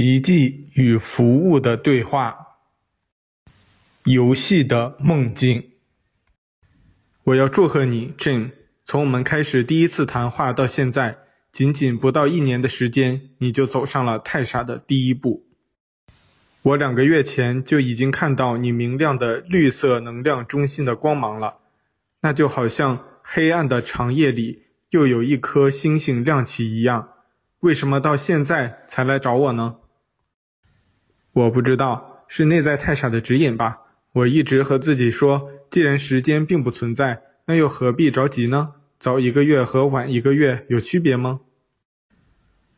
奇迹与服务的对话，游戏的梦境。我要祝贺你，Jane。从我们开始第一次谈话到现在，仅仅不到一年的时间，你就走上了太傻的第一步。我两个月前就已经看到你明亮的绿色能量中心的光芒了，那就好像黑暗的长夜里又有一颗星星亮起一样。为什么到现在才来找我呢？我不知道，是内在太傻的指引吧。我一直和自己说，既然时间并不存在，那又何必着急呢？早一个月和晚一个月有区别吗？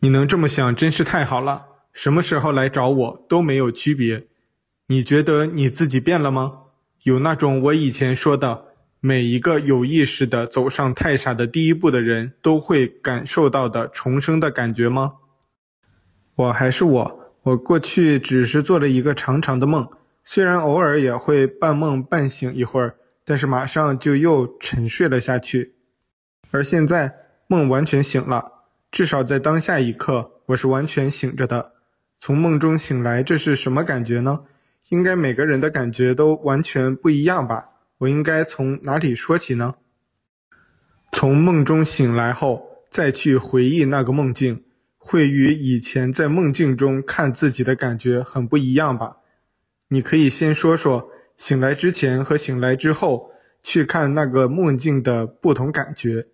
你能这么想，真是太好了。什么时候来找我都没有区别。你觉得你自己变了吗？有那种我以前说的。每一个有意识的走上太傻的第一步的人都会感受到的重生的感觉吗？我还是我，我过去只是做了一个长长的梦，虽然偶尔也会半梦半醒一会儿，但是马上就又沉睡了下去。而现在梦完全醒了，至少在当下一刻，我是完全醒着的。从梦中醒来，这是什么感觉呢？应该每个人的感觉都完全不一样吧。我应该从哪里说起呢？从梦中醒来后，再去回忆那个梦境，会与以前在梦境中看自己的感觉很不一样吧？你可以先说说醒来之前和醒来之后去看那个梦境的不同感觉。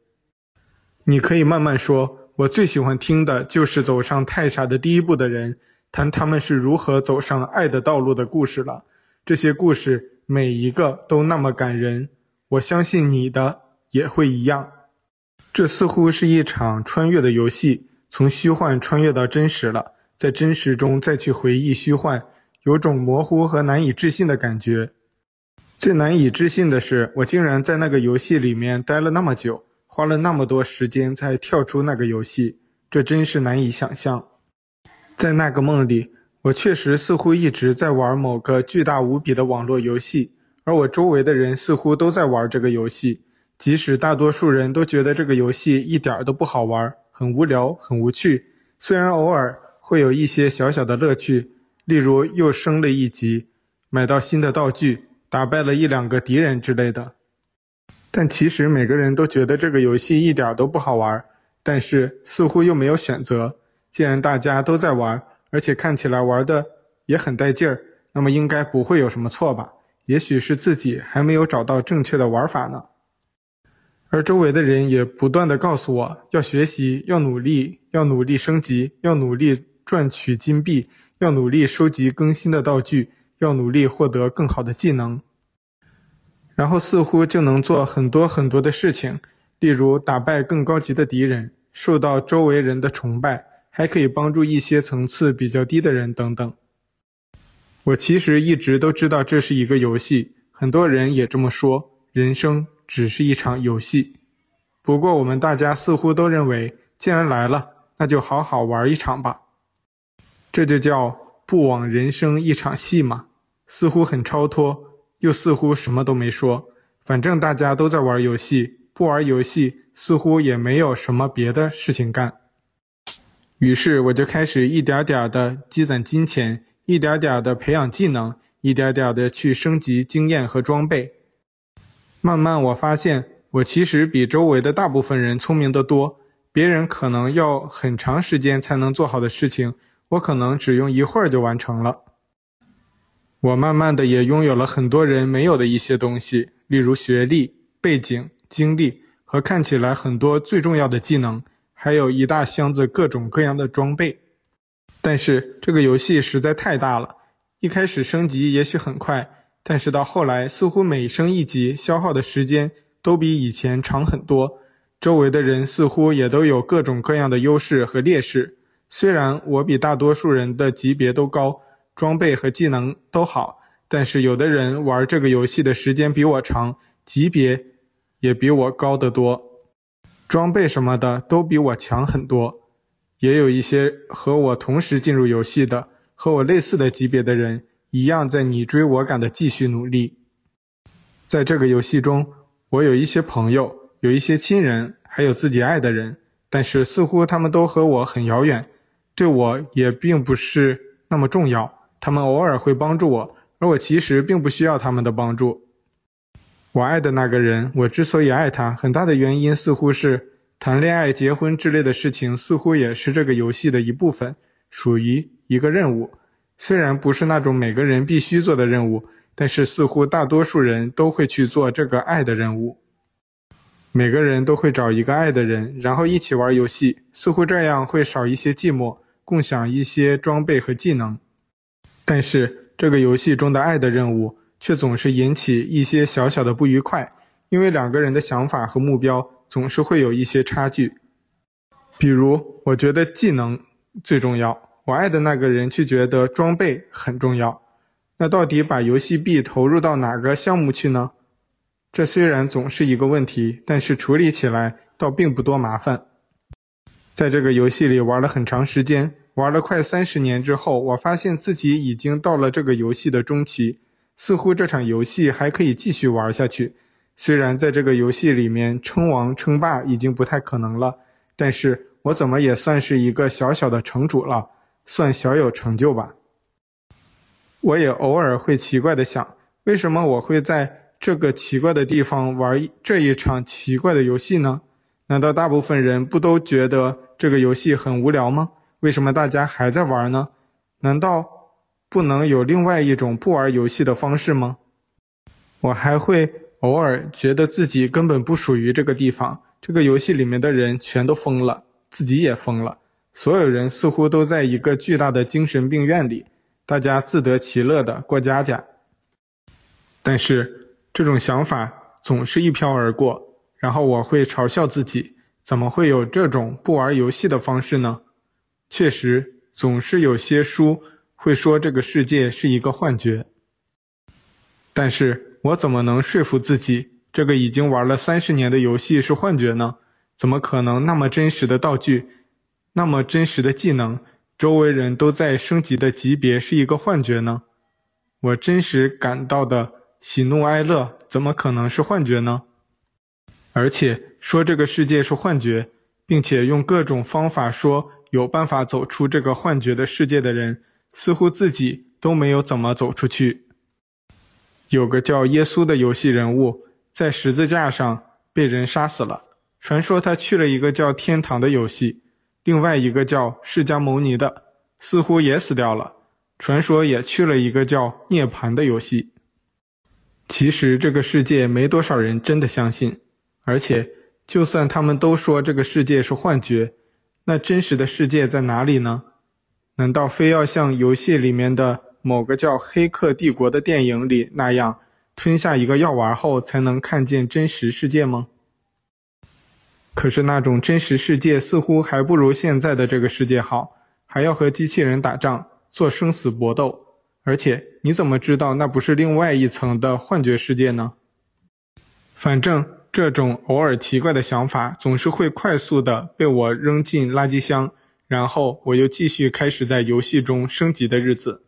你可以慢慢说，我最喜欢听的就是走上太傻的第一步的人谈他们是如何走上爱的道路的故事了。这些故事。每一个都那么感人，我相信你的也会一样。这似乎是一场穿越的游戏，从虚幻穿越到真实了，在真实中再去回忆虚幻，有种模糊和难以置信的感觉。最难以置信的是，我竟然在那个游戏里面待了那么久，花了那么多时间才跳出那个游戏，这真是难以想象。在那个梦里。我确实似乎一直在玩某个巨大无比的网络游戏，而我周围的人似乎都在玩这个游戏，即使大多数人都觉得这个游戏一点都不好玩，很无聊，很无趣。虽然偶尔会有一些小小的乐趣，例如又升了一级，买到新的道具，打败了一两个敌人之类的。但其实每个人都觉得这个游戏一点都不好玩，但是似乎又没有选择。既然大家都在玩。而且看起来玩的也很带劲儿，那么应该不会有什么错吧？也许是自己还没有找到正确的玩法呢。而周围的人也不断地告诉我要学习，要努力，要努力升级，要努力赚取金币，要努力收集更新的道具，要努力获得更好的技能。然后似乎就能做很多很多的事情，例如打败更高级的敌人，受到周围人的崇拜。还可以帮助一些层次比较低的人等等。我其实一直都知道这是一个游戏，很多人也这么说，人生只是一场游戏。不过我们大家似乎都认为，既然来了，那就好好玩一场吧。这就叫不枉人生一场戏嘛。似乎很超脱，又似乎什么都没说。反正大家都在玩游戏，不玩游戏似乎也没有什么别的事情干。于是我就开始一点点的积攒金钱，一点点的培养技能，一点点的去升级经验和装备。慢慢我发现，我其实比周围的大部分人聪明得多。别人可能要很长时间才能做好的事情，我可能只用一会儿就完成了。我慢慢的也拥有了很多人没有的一些东西，例如学历、背景、经历和看起来很多最重要的技能。还有一大箱子各种各样的装备，但是这个游戏实在太大了。一开始升级也许很快，但是到后来似乎每升一级消耗的时间都比以前长很多。周围的人似乎也都有各种各样的优势和劣势。虽然我比大多数人的级别都高，装备和技能都好，但是有的人玩这个游戏的时间比我长，级别也比我高得多。装备什么的都比我强很多，也有一些和我同时进入游戏的、和我类似的级别的人，一样在你追我赶的继续努力。在这个游戏中，我有一些朋友，有一些亲人，还有自己爱的人，但是似乎他们都和我很遥远。对我也并不是那么重要。他们偶尔会帮助我，而我其实并不需要他们的帮助。我爱的那个人，我之所以爱他，很大的原因似乎是谈恋爱、结婚之类的事情，似乎也是这个游戏的一部分，属于一个任务。虽然不是那种每个人必须做的任务，但是似乎大多数人都会去做这个爱的任务。每个人都会找一个爱的人，然后一起玩游戏，似乎这样会少一些寂寞，共享一些装备和技能。但是这个游戏中的爱的任务却总是引起一些小小的不愉快，因为两个人的想法和目标总是会有一些差距。比如，我觉得技能最重要。我爱的那个人却觉得装备很重要，那到底把游戏币投入到哪个项目去呢？这虽然总是一个问题，但是处理起来倒并不多麻烦。在这个游戏里玩了很长时间，玩了快三十年之后，我发现自己已经到了这个游戏的中期，似乎这场游戏还可以继续玩下去。虽然在这个游戏里面称王称霸已经不太可能了，但是我怎么也算是一个小小的城主了。算小有成就吧。我也偶尔会奇怪的想，为什么我会在这个奇怪的地方玩这一场奇怪的游戏呢？难道大部分人不都觉得这个游戏很无聊吗？为什么大家还在玩呢？难道不能有另外一种不玩游戏的方式吗？我还会偶尔觉得自己根本不属于这个地方，这个游戏里面的人全都疯了，自己也疯了。所有人似乎都在一个巨大的精神病院里，大家自得其乐地过家家。但是这种想法总是一飘而过，然后我会嘲笑自己：怎么会有这种不玩游戏的方式呢？确实，总是有些书会说这个世界是一个幻觉。但是我怎么能说服自己，这个已经玩了三十年的游戏是幻觉呢？怎么可能那么真实的道具？那么真实的技能，周围人都在升级的级别是一个幻觉呢？我真实感到的喜怒哀乐怎么可能是幻觉呢？而且说这个世界是幻觉，并且用各种方法说有办法走出这个幻觉的世界的人，似乎自己都没有怎么走出去。有个叫耶稣的游戏人物，在十字架上被人杀死了，传说他去了一个叫天堂的游戏。另外一个叫释迦牟尼的，似乎也死掉了。传说也去了一个叫涅槃的游戏。其实这个世界没多少人真的相信，而且就算他们都说这个世界是幻觉，那真实的世界在哪里呢？难道非要像游戏里面的某个叫《黑客帝国》的电影里那样，吞下一个药丸后才能看见真实世界吗？可是那种真实世界似乎还不如现在的这个世界好，还要和机器人打仗，做生死搏斗。而且你怎么知道那不是另外一层的幻觉世界呢？反正这种偶尔奇怪的想法总是会快速的被我扔进垃圾箱，然后我又继续开始在游戏中升级的日子。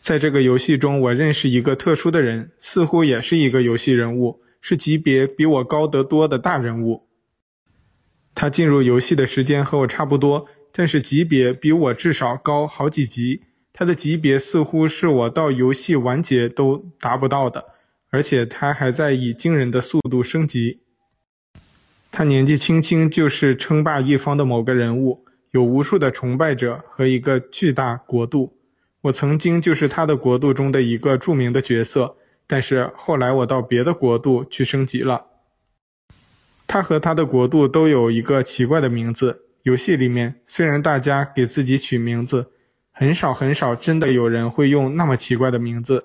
在这个游戏中，我认识一个特殊的人，似乎也是一个游戏人物，是级别比我高得多的大人物。他进入游戏的时间和我差不多，但是级别比我至少高好几级。他的级别似乎是我到游戏完结都达不到的，而且他还在以惊人的速度升级。他年纪轻轻就是称霸一方的某个人物，有无数的崇拜者和一个巨大国度。我曾经就是他的国度中的一个著名的角色，但是后来我到别的国度去升级了。他和他的国度都有一个奇怪的名字。游戏里面，虽然大家给自己取名字，很少很少真的有人会用那么奇怪的名字。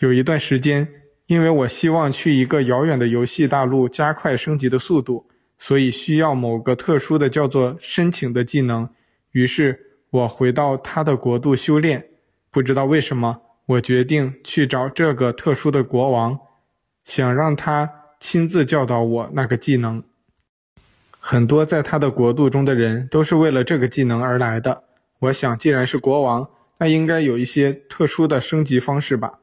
有一段时间，因为我希望去一个遥远的游戏大陆加快升级的速度，所以需要某个特殊的叫做申请的技能。于是我回到他的国度修炼。不知道为什么，我决定去找这个特殊的国王，想让他。亲自教导我那个技能。很多在他的国度中的人都是为了这个技能而来的。我想，既然是国王，那应该有一些特殊的升级方式吧。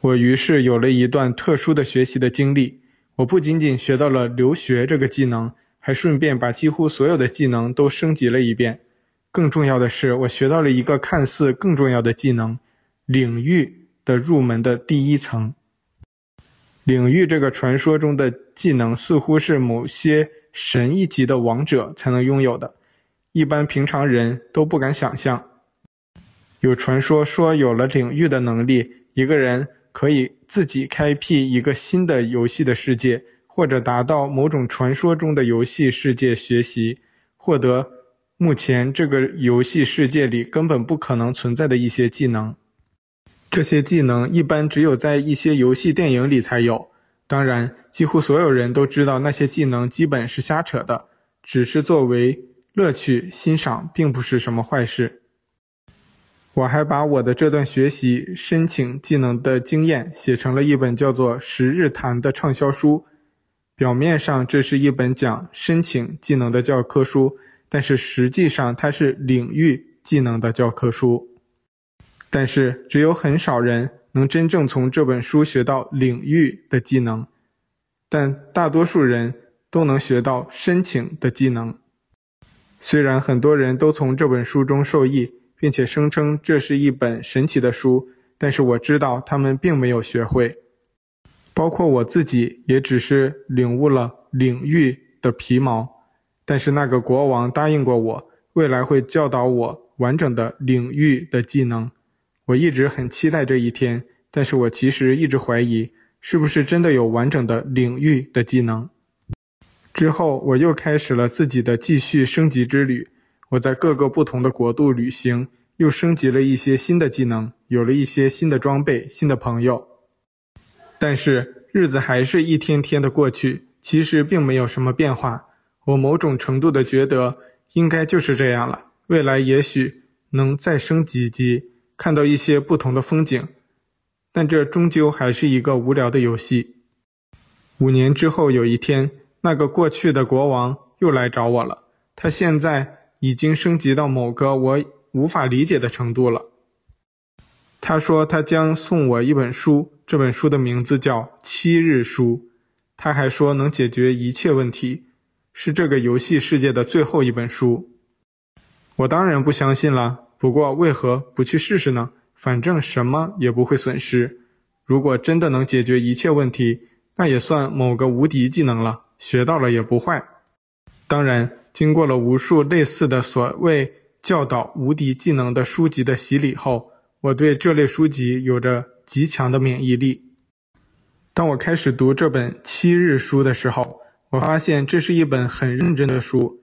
我于是有了一段特殊的学习的经历。我不仅仅学到了留学这个技能，还顺便把几乎所有的技能都升级了一遍。更重要的是，我学到了一个看似更重要的技能——领域的入门的第一层。领域这个传说中的技能，似乎是某些神一级的王者才能拥有的，一般平常人都不敢想象。有传说说，有了领域的能力，一个人可以自己开辟一个新的游戏的世界，或者达到某种传说中的游戏世界学习，获得目前这个游戏世界里根本不可能存在的一些技能。这些技能一般只有在一些游戏电影里才有。当然，几乎所有人都知道那些技能基本是瞎扯的，只是作为乐趣欣赏，并不是什么坏事。我还把我的这段学习申请技能的经验写成了一本叫做《十日谈》的畅销书。表面上这是一本讲申请技能的教科书，但是实际上它是领域技能的教科书。但是，只有很少人能真正从这本书学到领域的技能，但大多数人都能学到申请的技能。虽然很多人都从这本书中受益，并且声称这是一本神奇的书，但是我知道他们并没有学会。包括我自己，也只是领悟了领域的皮毛。但是那个国王答应过我，未来会教导我完整的领域的技能。我一直很期待这一天，但是我其实一直怀疑，是不是真的有完整的领域的技能。之后，我又开始了自己的继续升级之旅。我在各个不同的国度旅行，又升级了一些新的技能，有了一些新的装备、新的朋友。但是日子还是一天天的过去，其实并没有什么变化。我某种程度的觉得，应该就是这样了。未来也许能再升几级。看到一些不同的风景，但这终究还是一个无聊的游戏。五年之后有一天，那个过去的国王又来找我了。他现在已经升级到某个我无法理解的程度了。他说他将送我一本书，这本书的名字叫《七日书》。他还说能解决一切问题，是这个游戏世界的最后一本书。我当然不相信了。不过，为何不去试试呢？反正什么也不会损失。如果真的能解决一切问题，那也算某个无敌技能了，学到了也不坏。当然，经过了无数类似的所谓教导无敌技能的书籍的洗礼后，我对这类书籍有着极强的免疫力。当我开始读这本七日书的时候，我发现这是一本很认真的书，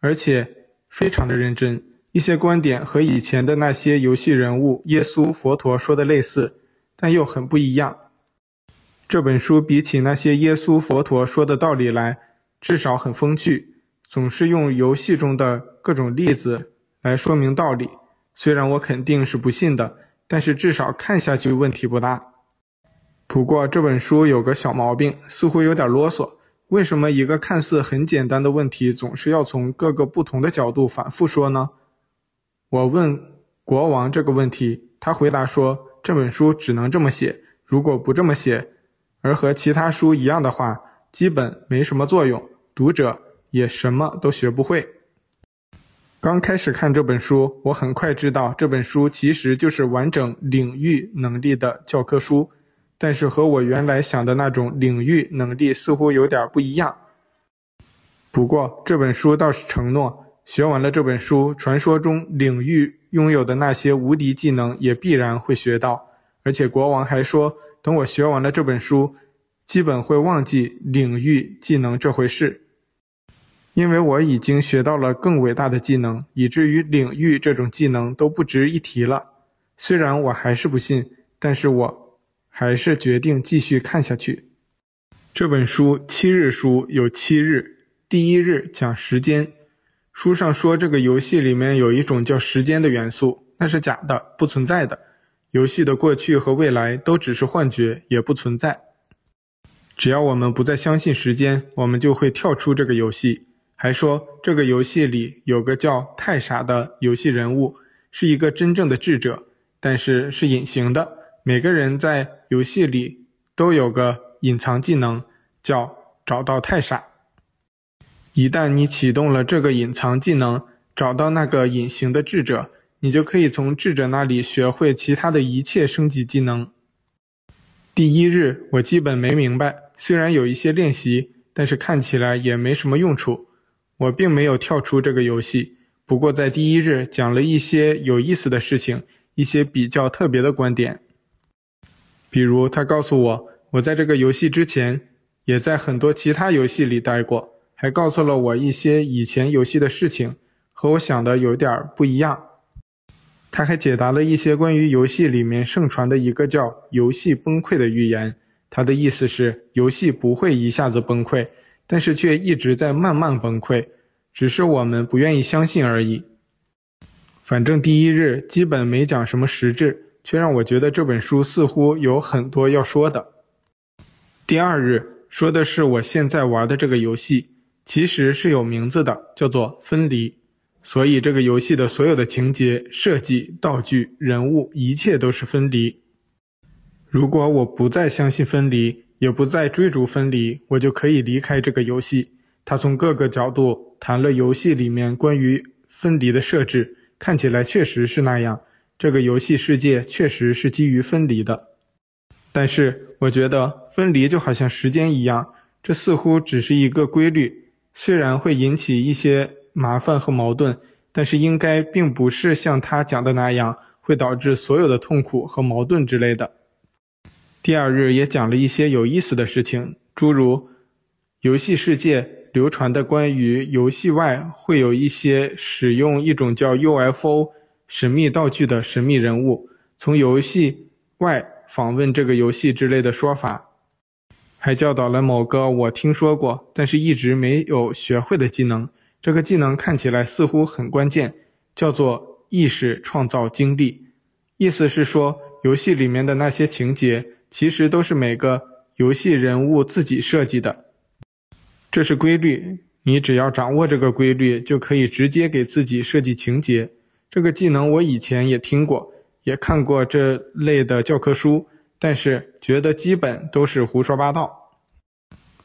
而且非常的认真。一些观点和以前的那些游戏人物耶稣、佛陀说的类似，但又很不一样。这本书比起那些耶稣、佛陀说的道理来，至少很风趣，总是用游戏中的各种例子来说明道理。虽然我肯定是不信的，但是至少看下去问题不大。不过这本书有个小毛病，似乎有点啰嗦。为什么一个看似很简单的问题，总是要从各个不同的角度反复说呢？我问国王这个问题，他回答说：“这本书只能这么写，如果不这么写，而和其他书一样的话，基本没什么作用，读者也什么都学不会。”刚开始看这本书，我很快知道这本书其实就是完整领域能力的教科书，但是和我原来想的那种领域能力似乎有点不一样。不过这本书倒是承诺。学完了这本书，传说中领域拥有的那些无敌技能也必然会学到。而且国王还说，等我学完了这本书，基本会忘记领域技能这回事，因为我已经学到了更伟大的技能，以至于领域这种技能都不值一提了。虽然我还是不信，但是我还是决定继续看下去。这本书七日书有七日，第一日讲时间。书上说，这个游戏里面有一种叫时间的元素，那是假的，不存在的。游戏的过去和未来都只是幻觉，也不存在。只要我们不再相信时间，我们就会跳出这个游戏。还说这个游戏里有个叫太傻的游戏人物，是一个真正的智者，但是是隐形的。每个人在游戏里都有个隐藏技能，叫找到太傻。一旦你启动了这个隐藏技能，找到那个隐形的智者，你就可以从智者那里学会其他的一切升级技能。第一日我基本没明白，虽然有一些练习，但是看起来也没什么用处。我并没有跳出这个游戏，不过在第一日讲了一些有意思的事情，一些比较特别的观点。比如他告诉我，我在这个游戏之前，也在很多其他游戏里待过。还告诉了我一些以前游戏的事情，和我想的有点不一样。他还解答了一些关于游戏里面盛传的一个叫“游戏崩溃”的预言。他的意思是，游戏不会一下子崩溃，但是却一直在慢慢崩溃，只是我们不愿意相信而已。反正第一日基本没讲什么实质，却让我觉得这本书似乎有很多要说的。第二日说的是我现在玩的这个游戏。其实是有名字的，叫做分离。所以这个游戏的所有的情节、设计、道具、人物，一切都是分离。如果我不再相信分离，也不再追逐分离，我就可以离开这个游戏。他从各个角度谈了游戏里面关于分离的设置，看起来确实是那样。这个游戏世界确实是基于分离的。但是我觉得分离就好像时间一样，这似乎只是一个规律。虽然会引起一些麻烦和矛盾，但是应该并不是像他讲的那样会导致所有的痛苦和矛盾之类的。第二日也讲了一些有意思的事情，诸如游戏世界流传的关于游戏外会有一些使用一种叫 UFO 神秘道具的神秘人物，从游戏外访问这个游戏之类的说法。还教导了某个我听说过，但是一直没有学会的技能。这个技能看起来似乎很关键，叫做意识创造经历。意思是说，游戏里面的那些情节，其实都是每个游戏人物自己设计的。这是规律，你只要掌握这个规律，就可以直接给自己设计情节。这个技能我以前也听过，也看过这类的教科书。但是觉得基本都是胡说八道，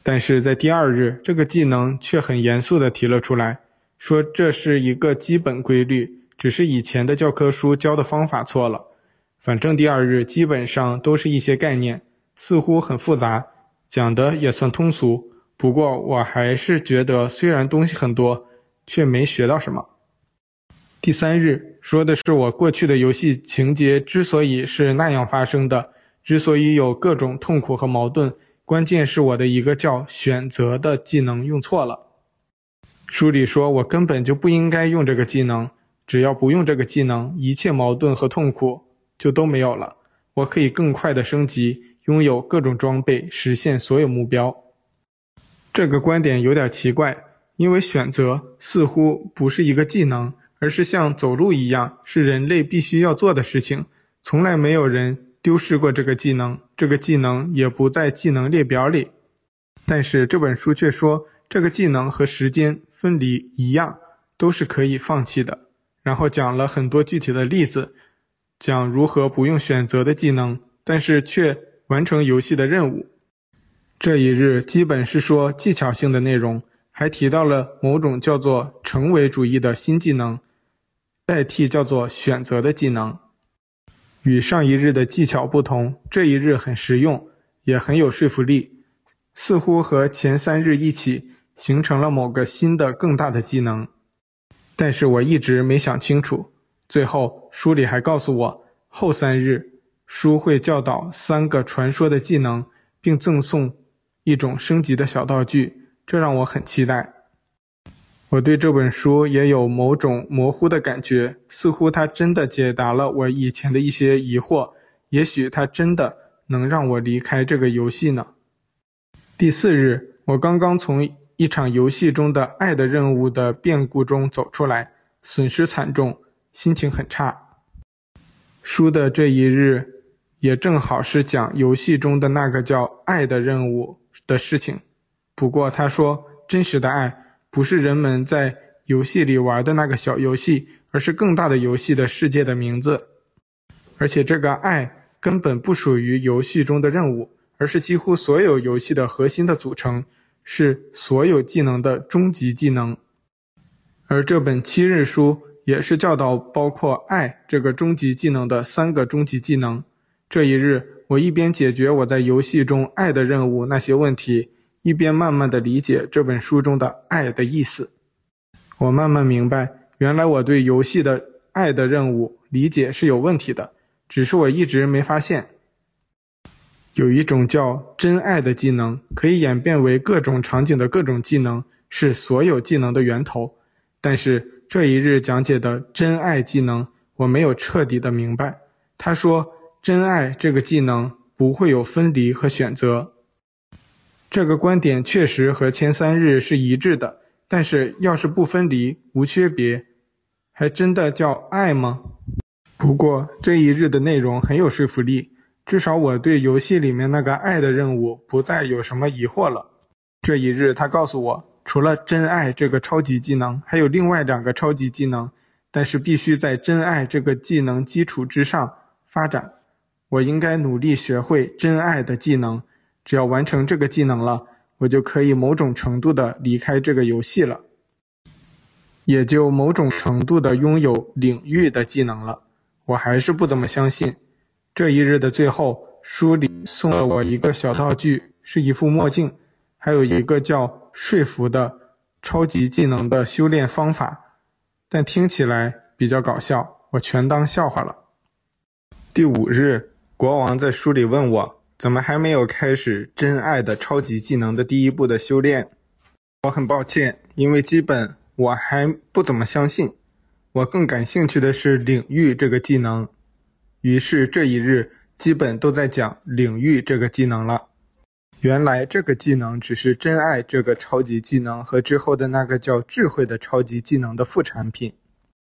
但是在第二日，这个技能却很严肃地提了出来，说这是一个基本规律，只是以前的教科书教的方法错了。反正第二日基本上都是一些概念，似乎很复杂，讲的也算通俗。不过我还是觉得，虽然东西很多，却没学到什么。第三日说的是我过去的游戏情节之所以是那样发生的。之所以有各种痛苦和矛盾，关键是我的一个叫选择的技能用错了。书里说我根本就不应该用这个技能，只要不用这个技能，一切矛盾和痛苦就都没有了。我可以更快的升级，拥有各种装备，实现所有目标。这个观点有点奇怪，因为选择似乎不是一个技能，而是像走路一样，是人类必须要做的事情。从来没有人。丢失过这个技能，这个技能也不在技能列表里。但是这本书却说，这个技能和时间分离一样，都是可以放弃的。然后讲了很多具体的例子，讲如何不用选择的技能，但是却完成游戏的任务。这一日基本是说技巧性的内容，还提到了某种叫做成为主义的新技能，代替叫做选择的技能。与上一日的技巧不同，这一日很实用，也很有说服力，似乎和前三日一起形成了某个新的更大的技能。但是我一直没想清楚。最后书里还告诉我，后三日书会教导三个传说的技能，并赠送一种升级的小道具，这让我很期待。我对这本书也有某种模糊的感觉，似乎它真的解答了我以前的一些疑惑，也许它真的能让我离开这个游戏呢。第四日，我刚刚从一场游戏中的爱的任务的变故中走出来，损失惨重，心情很差。书的这一日，也正好是讲游戏中的那个叫爱的任务的事情。不过他说，真实的爱。不是人们在游戏里玩的那个小游戏，而是更大的游戏的世界的名字。而且这个爱根本不属于游戏中的任务，而是几乎所有游戏的核心的组成，是所有技能的终极技能。而这本七日书也是教导包括爱这个终极技能的三个终极技能。这一日，我一边解决我在游戏中爱的任务那些问题，一边慢慢的理解这本书中的爱的意思。我慢慢明白，原来我对游戏的爱的任务理解是有问题的，只是我一直没发现。有一种叫真爱的技能，可以演变为各种场景的各种技能，是所有技能的源头。但是这一日讲解的真爱技能，我没有彻底的明白。他说，真爱这个技能不会有分离和选择。这个观点确实和前三日是一致的，但是要是不分离、无区别，还真的叫爱吗？不过这一日的内容很有说服力，至少我对游戏里面那个爱的任务不再有什么疑惑了。这一日他告诉我。除了真爱这个超级技能，还有另外两个超级技能，但是必须在真爱这个技能基础之上发展。我应该努力学会真爱的技能，只要完成这个技能了，我就可以某种程度的离开这个游戏了，也就某种程度的拥有领域的技能了。我还是不怎么相信。这一日的最后，书里送了我一个小道具，是一副墨镜，还有一个叫。说服的超级技能的修炼方法，但听起来比较搞笑，我全当笑话了。第五日，国王在书里问我，怎么还没有开始真爱的超级技能的第一步的修炼？我很抱歉，因为基本我还不怎么相信。我更感兴趣的是领域这个技能，于是这一日基本都在讲领域这个技能了。原来这个技能只是真爱这个超级技能和之后的那个叫智慧的超级技能的副产品。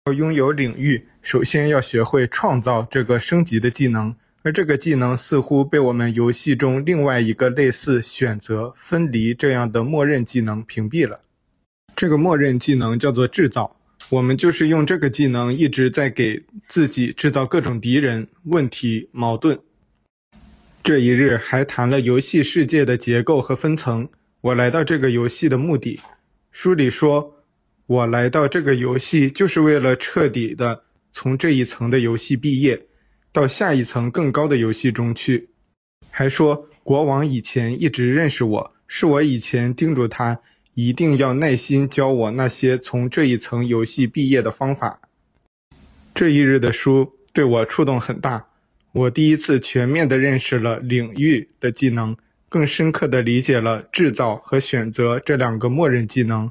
要拥有领域，首先要学会创造这个升级的技能，而这个技能似乎被我们游戏中另外一个类似选择、分离这样的默认技能屏蔽了。这个默认技能叫做制造，我们就是用这个技能一直在给自己制造各种敌人、问题、矛盾。这一日还谈了游戏世界的结构和分层。我来到这个游戏的目的，书里说，我来到这个游戏就是为了彻底的从这一层的游戏毕业，到下一层更高的游戏中去。还说国王以前一直认识我，是我以前叮嘱他一定要耐心教我那些从这一层游戏毕业的方法。这一日的书对我触动很大。我第一次全面地认识了领域的技能，更深刻地理解了制造和选择这两个默认技能。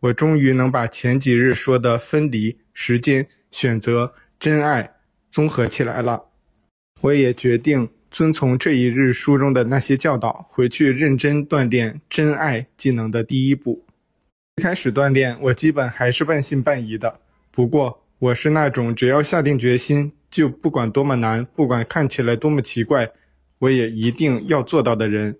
我终于能把前几日说的分离、时间、选择、真爱综合起来了。我也决定遵从这一日书中的那些教导，回去认真锻炼真爱技能的第一步。一开始锻炼，我基本还是半信半疑的。不过，我是那种只要下定决心，就不管多么难，不管看起来多么奇怪，我也一定要做到的人。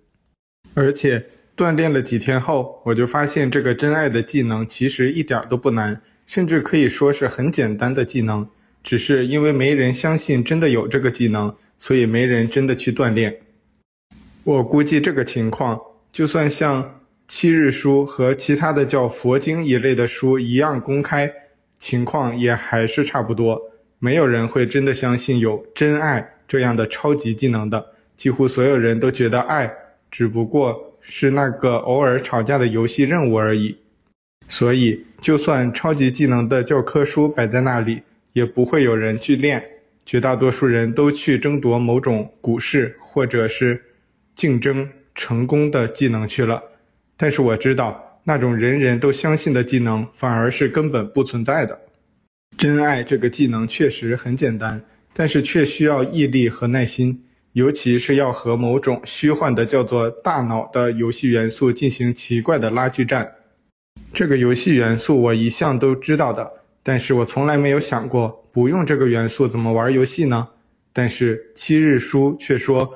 而且锻炼了几天后，我就发现这个真爱的技能其实一点都不难，甚至可以说是很简单的技能。只是因为没人相信真的有这个技能，所以没人真的去锻炼。我估计这个情况，就算像七日书和其他的叫佛经一类的书一样公开，情况也还是差不多。没有人会真的相信有真爱这样的超级技能的，几乎所有人都觉得爱只不过是那个偶尔吵架的游戏任务而已。所以，就算超级技能的教科书摆在那里，也不会有人去练。绝大多数人都去争夺某种股市或者是竞争成功的技能去了。但是我知道，那种人人都相信的技能，反而是根本不存在的。真爱这个技能确实很简单，但是却需要毅力和耐心，尤其是要和某种虚幻的叫做大脑的游戏元素进行奇怪的拉锯战。这个游戏元素我一向都知道的，但是我从来没有想过不用这个元素怎么玩游戏呢？但是七日书却说，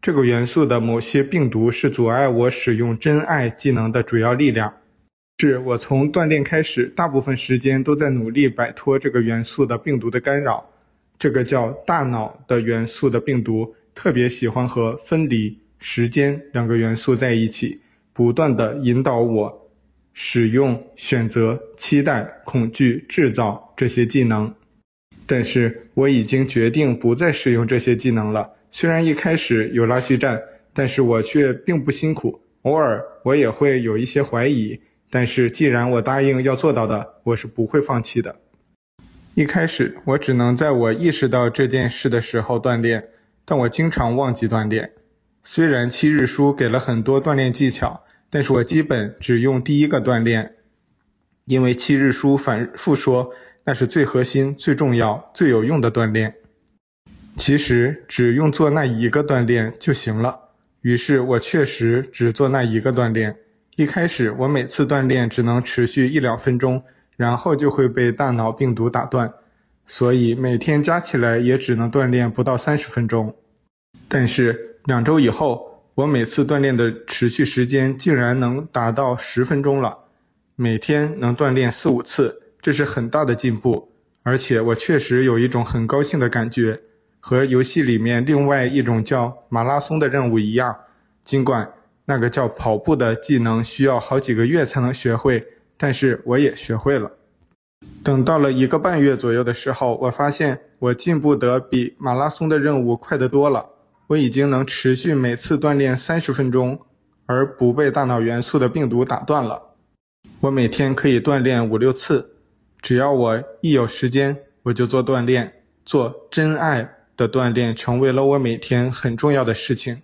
这个元素的某些病毒是阻碍我使用真爱技能的主要力量。是我从锻炼开始，大部分时间都在努力摆脱这个元素的病毒的干扰。这个叫大脑的元素的病毒特别喜欢和分离、时间两个元素在一起，不断地引导我使用、选择、期待、恐惧、制造这些技能。但是我已经决定不再使用这些技能了。虽然一开始有拉锯战，但是我却并不辛苦。偶尔我也会有一些怀疑，但是既然我答应要做到的，我是不会放弃的。一开始我只能在我意识到这件事的时候锻炼，但我经常忘记锻炼。虽然七日书给了很多锻炼技巧，但是我基本只用第一个锻炼，因为七日书反复说那是最核心、最重要、最有用的锻炼。其实只用做那一个锻炼就行了。于是我确实只做那一个锻炼。一开始我每次锻炼只能持续一两分钟。然后就会被大脑病毒打断，所以每天加起来也只能锻炼不到三十分钟。但是两周以后，我每次锻炼的持续时间竟然能达到十分钟了，每天能锻炼四五次，这是很大的进步。而且我确实有一种很高兴的感觉，和游戏里面另外一种叫马拉松的任务一样，尽管那个叫跑步的技能需要好几个月才能学会。但是我也学会了。等到了一个半月左右的时候，我发现我进步得比马拉松的任务快得多了。我已经能持续每次锻炼三十分钟，而不被大脑元素的病毒打断了。我每天可以锻炼五六次，只要我一有时间，我就做锻炼。做真爱的锻炼成为了我每天很重要的事情。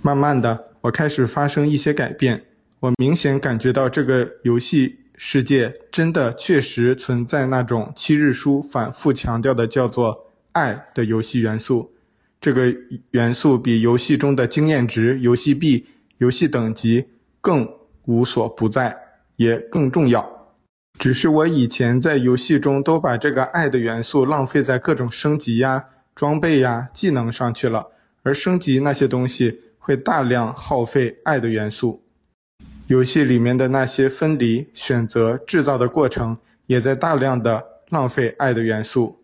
慢慢的，我开始发生一些改变。我明显感觉到这个游戏世界真的确实存在那种七日书反复强调的叫做爱的游戏元素。这个元素比游戏中的经验值、游戏币、游戏等级更无所不在，也更重要。只是我以前在游戏中都把这个爱的元素浪费在各种升级呀、装备呀、技能上去了，而升级那些东西会大量耗费爱的元素。游戏里面的那些分离、选择、制造的过程，也在大量的浪费爱的元素。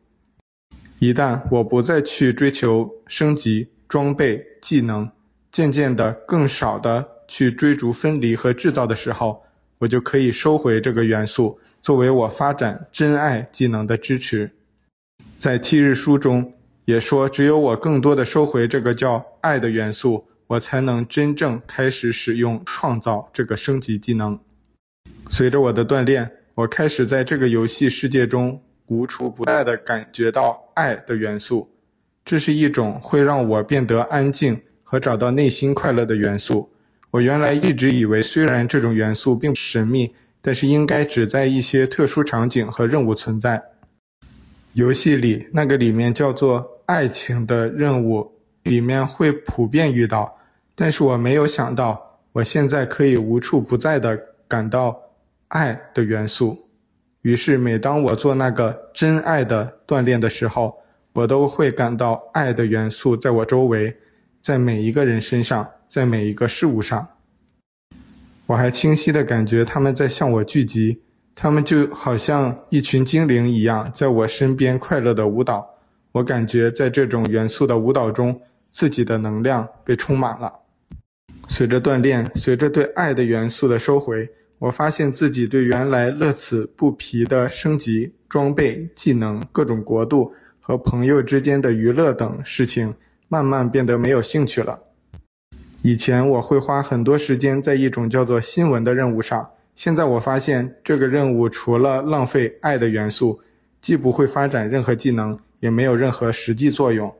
一旦我不再去追求升级、装备、技能，渐渐的更少的去追逐分离和制造的时候，我就可以收回这个元素，作为我发展真爱技能的支持。在七日书中也说，只有我更多的收回这个叫爱的元素。我才能真正开始使用创造这个升级技能。随着我的锻炼，我开始在这个游戏世界中无处不在的感觉到爱的元素。这是一种会让我变得安静和找到内心快乐的元素。我原来一直以为，虽然这种元素并不神秘，但是应该只在一些特殊场景和任务存在。游戏里那个里面叫做爱情的任务里面会普遍遇到。但是我没有想到，我现在可以无处不在的感到爱的元素。于是，每当我做那个真爱的锻炼的时候，我都会感到爱的元素在我周围，在每一个人身上，在每一个事物上。我还清晰的感觉他们在向我聚集，他们就好像一群精灵一样，在我身边快乐的舞蹈。我感觉在这种元素的舞蹈中，自己的能量被充满了。随着锻炼，随着对爱的元素的收回，我发现自己对原来乐此不疲的升级、装备、技能、各种国度和朋友之间的娱乐等事情，慢慢变得没有兴趣了。以前我会花很多时间在一种叫做新闻的任务上，现在我发现这个任务除了浪费爱的元素，既不会发展任何技能，也没有任何实际作用。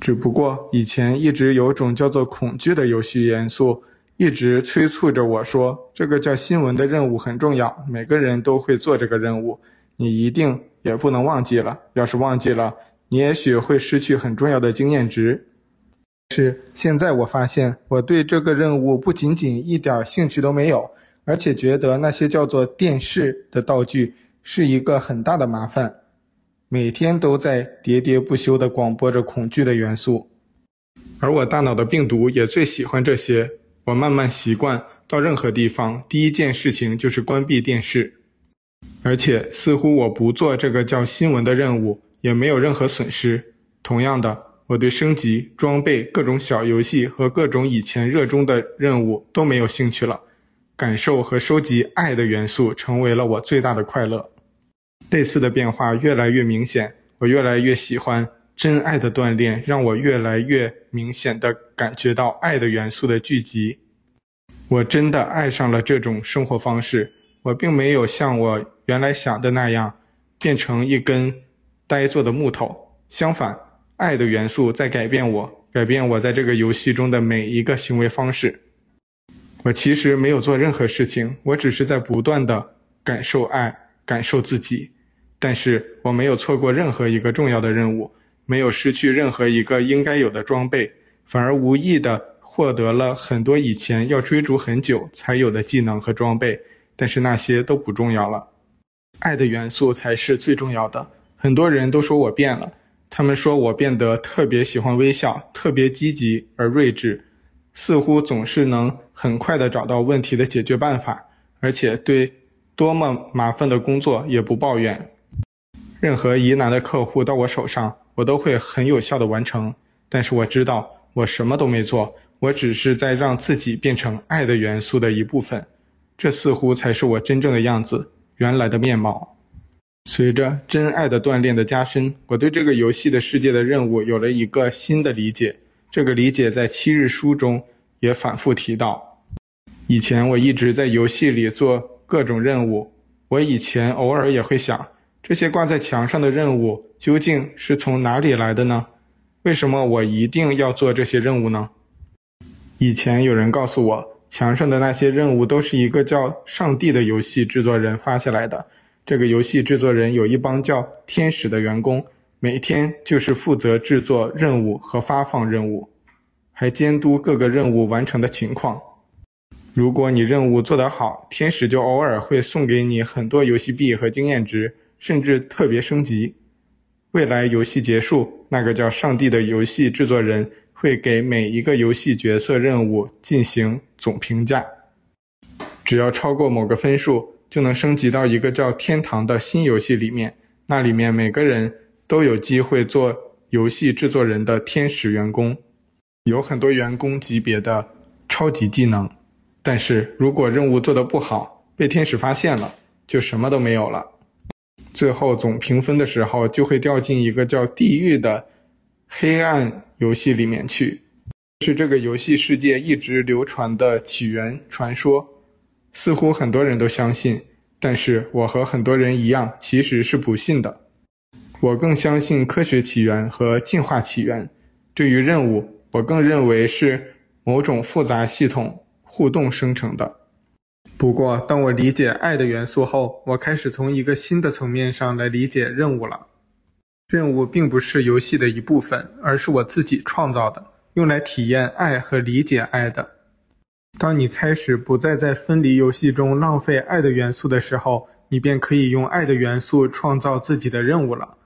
只不过以前一直有种叫做恐惧的游戏元素，一直催促着我说，这个叫新闻的任务很重要，每个人都会做这个任务，你一定也不能忘记了。要是忘记了，你也许会失去很重要的经验值。是，现在我发现我对这个任务不仅仅一点兴趣都没有，而且觉得那些叫做电视的道具是一个很大的麻烦。每天都在喋喋不休地广播着恐惧的元素，而我大脑的病毒也最喜欢这些。我慢慢习惯到任何地方，第一件事情就是关闭电视，而且似乎我不做这个叫新闻的任务，也没有任何损失。同样的，我对升级、装备、各种小游戏和各种以前热衷的任务都没有兴趣了。感受和收集爱的元素成为了我最大的快乐。类似的变化越来越明显，我越来越喜欢真爱的锻炼，让我越来越明显地感觉到爱的元素的聚集。我真的爱上了这种生活方式。我并没有像我原来想的那样，变成一根呆坐的木头。相反，爱的元素在改变我，改变我在这个游戏中的每一个行为方式。我其实没有做任何事情，我只是在不断地感受爱，感受自己。但是我没有错过任何一个重要的任务，没有失去任何一个应该有的装备，反而无意地获得了很多以前要追逐很久才有的技能和装备。但是那些都不重要了，爱的元素才是最重要的。很多人都说我变了，他们说我变得特别喜欢微笑，特别积极而睿智，似乎总是能很快地找到问题的解决办法，而且对多么麻烦的工作也不抱怨。任何疑难的客户到我手上，我都会很有效地完成。但是我知道，我什么都没做，我只是在让自己变成爱的元素的一部分。这似乎才是我真正的样子，原来的面貌。随着真爱的锻炼的加深，我对这个游戏的世界的任务有了一个新的理解。这个理解在七日书中也反复提到。以前我一直在游戏里做各种任务，我以前偶尔也会想。这些挂在墙上的任务究竟是从哪里来的呢？为什么我一定要做这些任务呢？以前有人告诉我，墙上的那些任务都是一个叫上帝的游戏制作人发下来的。这个游戏制作人有一帮叫天使的员工，每天就是负责制作任务和发放任务，还监督各个任务完成的情况。如果你任务做得好，天使就偶尔会送给你很多游戏币和经验值。甚至特别升级，未来游戏结束，那个叫上帝的游戏制作人会给每一个游戏角色任务进行总评价，只要超过某个分数，就能升级到一个叫天堂的新游戏里面。那里面每个人都有机会做游戏制作人的天使员工，有很多员工级别的超级技能。但是如果任务做得不好，被天使发现了，就什么都没有了。最后总评分的时候，就会掉进一个叫地狱的黑暗游戏里面去，是这个游戏世界一直流传的起源传说，似乎很多人都相信，但是我和很多人一样，其实是不信的。我更相信科学起源和进化起源。对于任务，我更认为是某种复杂系统互动生成的。不过，当我理解爱的元素后，我开始从一个新的层面上来理解任务了。任务并不是游戏的一部分，而是我自己创造的，用来体验爱和理解爱的。当你开始不再在分离游戏中浪费爱的元素的时候，你便可以用爱的元素创造自己的任务了。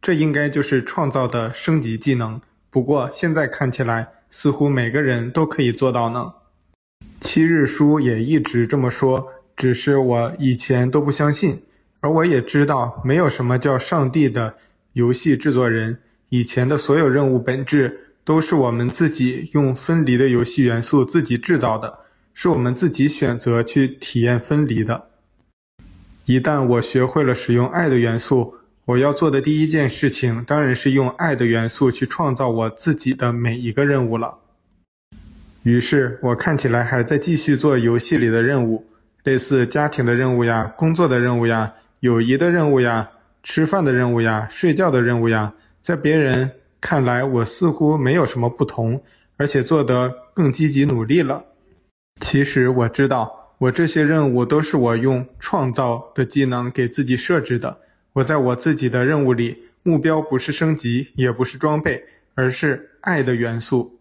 这应该就是创造的升级技能。不过，现在看起来，似乎每个人都可以做到呢。七日书也一直这么说，只是我以前都不相信，而我也知道没有什么叫上帝的游戏制作人。以前的所有任务本质都是我们自己用分离的游戏元素自己制造的，是我们自己选择去体验分离的。一旦我学会了使用爱的元素，我要做的第一件事情当然是用爱的元素去创造我自己的每一个任务了。于是我看起来还在继续做游戏里的任务，类似家庭的任务呀、工作的任务呀、友谊的任务呀、吃饭的任务呀、睡觉的任务呀。在别人看来，我似乎没有什么不同，而且做得更积极努力了。其实我知道，我这些任务都是我用创造的技能给自己设置的。我在我自己的任务里，目标不是升级，也不是装备，而是爱的元素。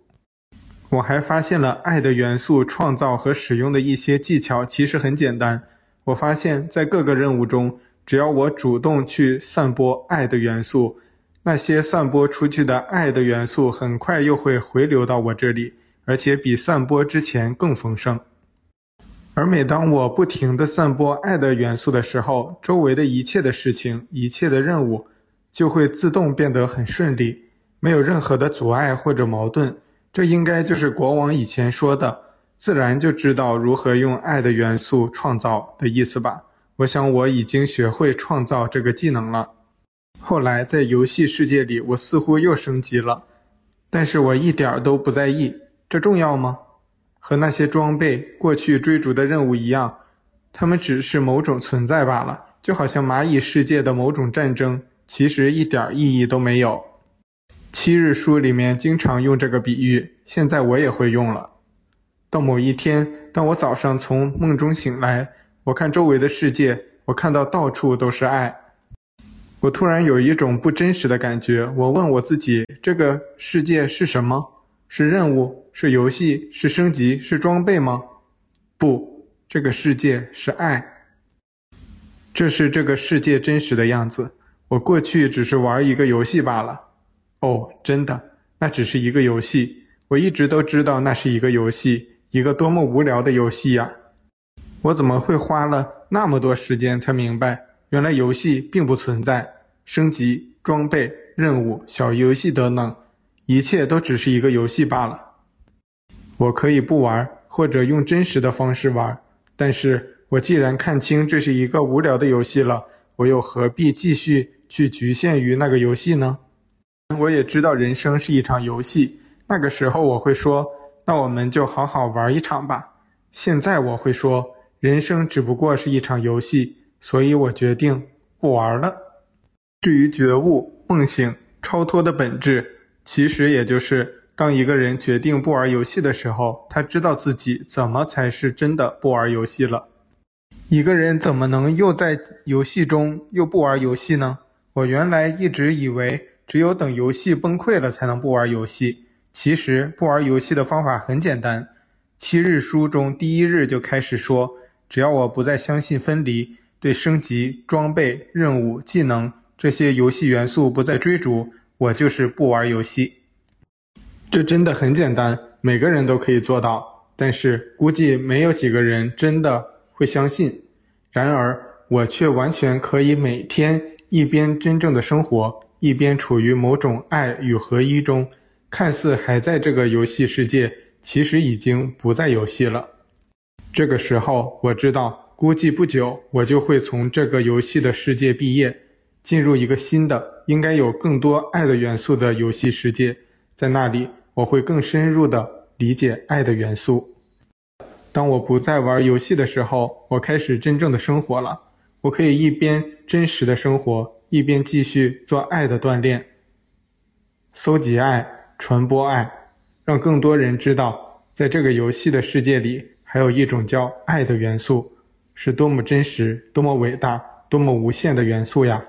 我还发现了爱的元素创造和使用的一些技巧，其实很简单。我发现，在各个任务中，只要我主动去散播爱的元素，那些散播出去的爱的元素很快又会回流到我这里，而且比散播之前更丰盛。而每当我不停地散播爱的元素的时候，周围的一切的事情、一切的任务，就会自动变得很顺利。没有任何的阻碍或者矛盾。这应该就是国王以前说的“自然就知道如何用爱的元素创造”的意思吧。我想我已经学会创造这个技能了。后来在游戏世界里，我似乎又升级了，但是我一点都不在意。这重要吗？和那些装备、过去追逐的任务一样，它们只是某种存在罢了，就好像蚂蚁世界的某种战争，其实一点意义都没有。七日书里面经常用这个比喻，现在我也会用了。到某一天，当我早上从梦中醒来，我看周围的世界，我看到到处都是爱。我突然有一种不真实的感觉。我问我自己：这个世界是什么？是任务？是游戏？是升级？是装备吗？不，这个世界是爱。这是这个世界真实的样子。我过去只是玩一个游戏罢了。哦，真的，那只是一个游戏。我一直都知道那是一个游戏，一个多么无聊的游戏呀！我怎么会花了那么多时间才明白，原来游戏并不存在，升级、装备、任务、小游戏等等，一切都只是一个游戏罢了。我可以不玩，或者用真实的方式玩，但是我既然看清这是一个无聊的游戏了，我又何必继续去局限于那个游戏呢？我也知道人生是一场游戏，那个时候我会说，那我们就好好玩一场吧。现在我会说。人生只不过是一场游戏，所以我决定不玩了。至于觉悟、梦醒、超脱的本质，其实也就是当一个人决定不玩游戏的时候，他知道自己怎么才是真的不玩游戏了。一个人怎么能又在游戏中又不玩游戏呢？我原来一直以为只有等游戏崩溃了才能不玩游戏。其实不玩游戏的方法很简单，《七日书》中第一日就开始说。只要我不再相信分离，对升级、装备、任务、技能这些游戏元素不再追逐，我就是不玩游戏。这真的很简单，每个人都可以做到，但是估计没有几个人真的会相信。然而，我却完全可以每天一边真正的生活，一边处于某种爱与合一中，看似还在这个游戏世界，其实已经不在游戏了。这个时候，我知道，估计不久我就会从这个游戏的世界毕业，进入一个新的、应该有更多爱的元素的游戏世界。在那里，我会更深入地理解爱的元素。当我不再玩游戏的时候，我开始真正的生活了。我可以一边真实的生活，一边继续做爱的锻炼，搜集爱，传播爱，让更多人知道，在这个游戏的世界里。还有一种叫爱的元素，是多么真实、多么伟大、多么无限的元素呀！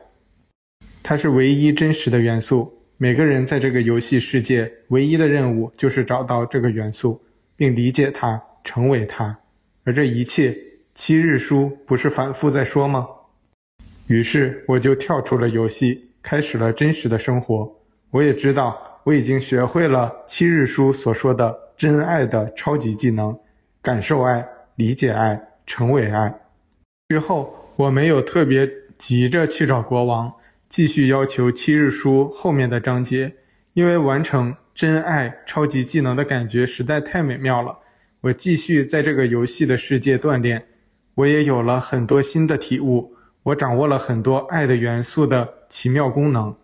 它是唯一真实的元素。每个人在这个游戏世界唯一的任务就是找到这个元素，并理解它，成为它。而这一切，七日书不是反复在说吗？于是我就跳出了游戏，开始了真实的生活。我也知道，我已经学会了七日书所说的真爱的超级技能。感受爱，理解爱，成为爱。之后，我没有特别急着去找国王，继续要求七日书后面的章节，因为完成真爱超级技能的感觉实在太美妙了。我继续在这个游戏的世界锻炼，我也有了很多新的体悟，我掌握了很多爱的元素的奇妙功能。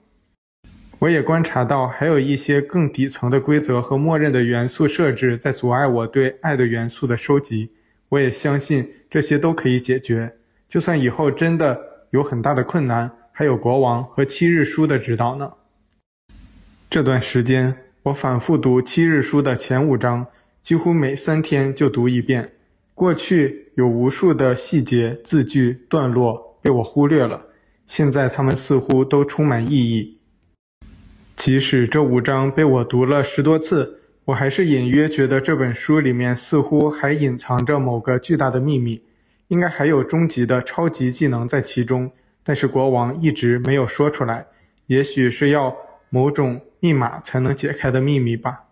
我也观察到，还有一些更底层的规则和默认的元素设置在阻碍我对爱的元素的收集。我也相信这些都可以解决。就算以后真的有很大的困难，还有国王和七日书的指导呢。这段时间，我反复读七日书的前五章，几乎每三天就读一遍。过去有无数的细节、字句、段落被我忽略了，现在它们似乎都充满意义。即使这五章被我读了十多次，我还是隐约觉得这本书里面似乎还隐藏着某个巨大的秘密，应该还有终极的超级技能在其中，但是国王一直没有说出来，也许是要某种密码才能解开的秘密吧。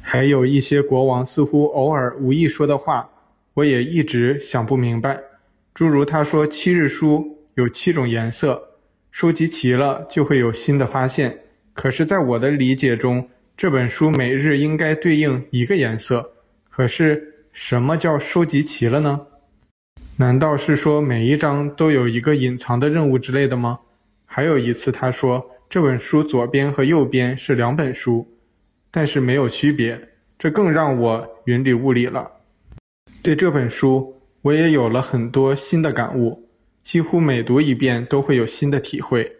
还有一些国王似乎偶尔无意说的话，我也一直想不明白，诸如他说七日书有七种颜色，收集齐了就会有新的发现。可是，在我的理解中，这本书每日应该对应一个颜色。可是，什么叫收集齐了呢？难道是说每一章都有一个隐藏的任务之类的吗？还有一次，他说这本书左边和右边是两本书，但是没有区别，这更让我云里雾里了。对这本书，我也有了很多新的感悟，几乎每读一遍都会有新的体会。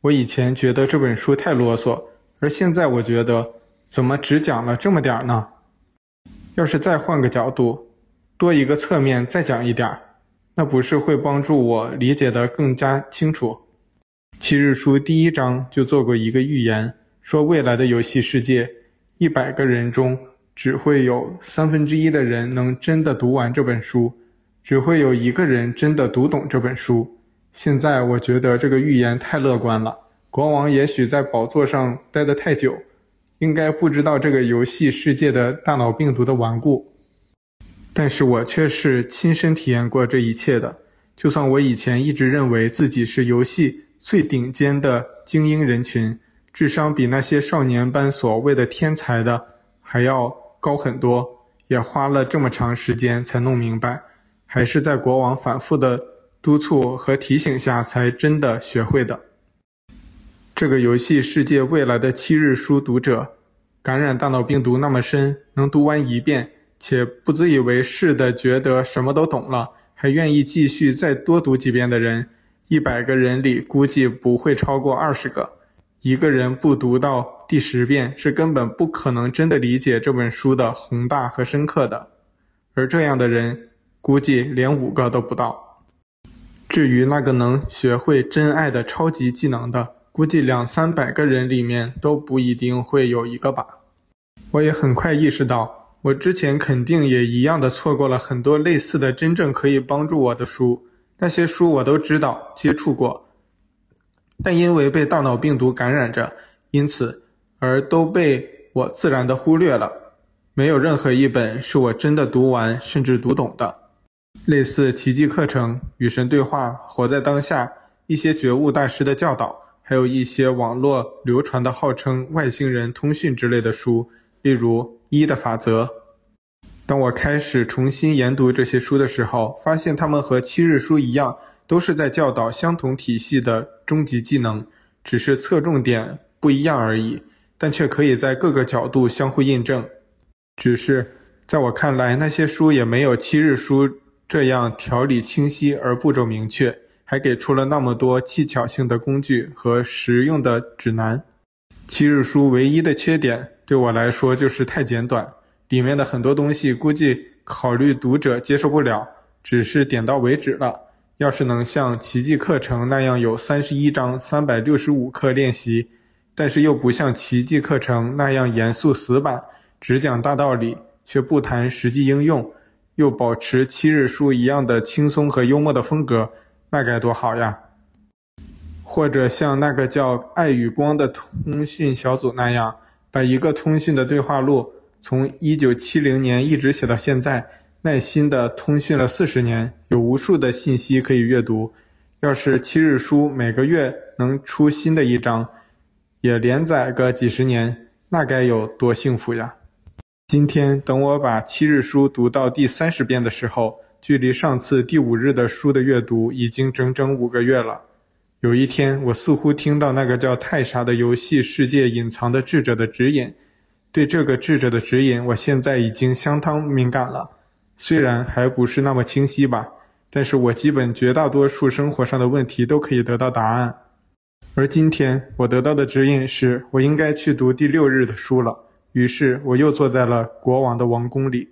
我以前觉得这本书太啰嗦，而现在我觉得，怎么只讲了这么点儿呢？要是再换个角度，多一个侧面再讲一点儿，那不是会帮助我理解得更加清楚？七日书第一章就做过一个预言，说未来的游戏世界，一百个人中只会有三分之一的人能真的读完这本书，只会有一个人真的读懂这本书。现在我觉得这个预言太乐观了。国王也许在宝座上待得太久，应该不知道这个游戏世界的大脑病毒的顽固。但是我却是亲身体验过这一切的。就算我以前一直认为自己是游戏最顶尖的精英人群，智商比那些少年般所谓的天才的还要高很多，也花了这么长时间才弄明白，还是在国王反复的督促和提醒下才真的学会的。这个游戏世界未来的七日书读者，感染大脑病毒那么深，能读完一遍，且不自以为是的觉得什么都懂了，还愿意继续再多读几遍的人，一百个人里估计不会超过二十个。一个人不读到第十遍，是根本不可能真的理解这本书的宏大和深刻的。而这样的人，估计连五个都不到。至于那个能学会真爱的超级技能的，估计两三百个人里面都不一定会有一个吧。我也很快意识到，我之前肯定也一样的错过了很多类似的真正可以帮助我的书。那些书我都知道，接触过，但因为被大脑病毒感染着，因此而都被我自然的忽略了。没有任何一本是我真的读完甚至读懂的。类似奇迹课程、与神对话、活在当下、一些觉悟大师的教导，还有一些网络流传的号称外星人通讯之类的书，例如《一的法则》。当我开始重新研读这些书的时候，发现他们和七日书一样，都是在教导相同体系的终极技能，只是侧重点不一样而已，但却可以在各个角度相互印证。只是在我看来，那些书也没有七日书。这样条理清晰而步骤明确，还给出了那么多技巧性的工具和实用的指南。七日书唯一的缺点对我来说就是太简短，里面的很多东西估计考虑读者接受不了，只是点到为止了。要是能像奇迹课程那样有三十一章三百六十五课练习，但是又不像奇迹课程那样严肃死板，只讲大道理却不谈实际应用。又保持七日书一样的轻松和幽默的风格，那该多好呀！或者像那个叫“爱与光”的通讯小组那样，把一个通讯的对话录从一九七零年一直写到现在，耐心的通讯了四十年，有无数的信息可以阅读。要是七日书每个月能出新的一章，也连载个几十年，那该有多幸福呀！今天，等我把七日书读到第三十遍的时候，距离上次第五日的书的阅读已经整整五个月了。有一天，我似乎听到那个叫泰莎的游戏世界隐藏的智者的指引。对这个智者的指引，我现在已经相当敏感了。虽然还不是那么清晰吧，但是我基本绝大多数生活上的问题都可以得到答案。而今天，我得到的指引是我应该去读第六日的书了。于是我又坐在了国王的王宫里，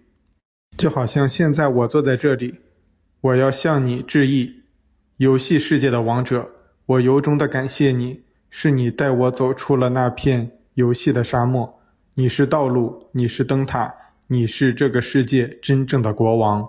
就好像现在我坐在这里。我要向你致意，游戏世界的王者，我由衷的感谢你，是你带我走出了那片游戏的沙漠。你是道路，你是灯塔，你是这个世界真正的国王。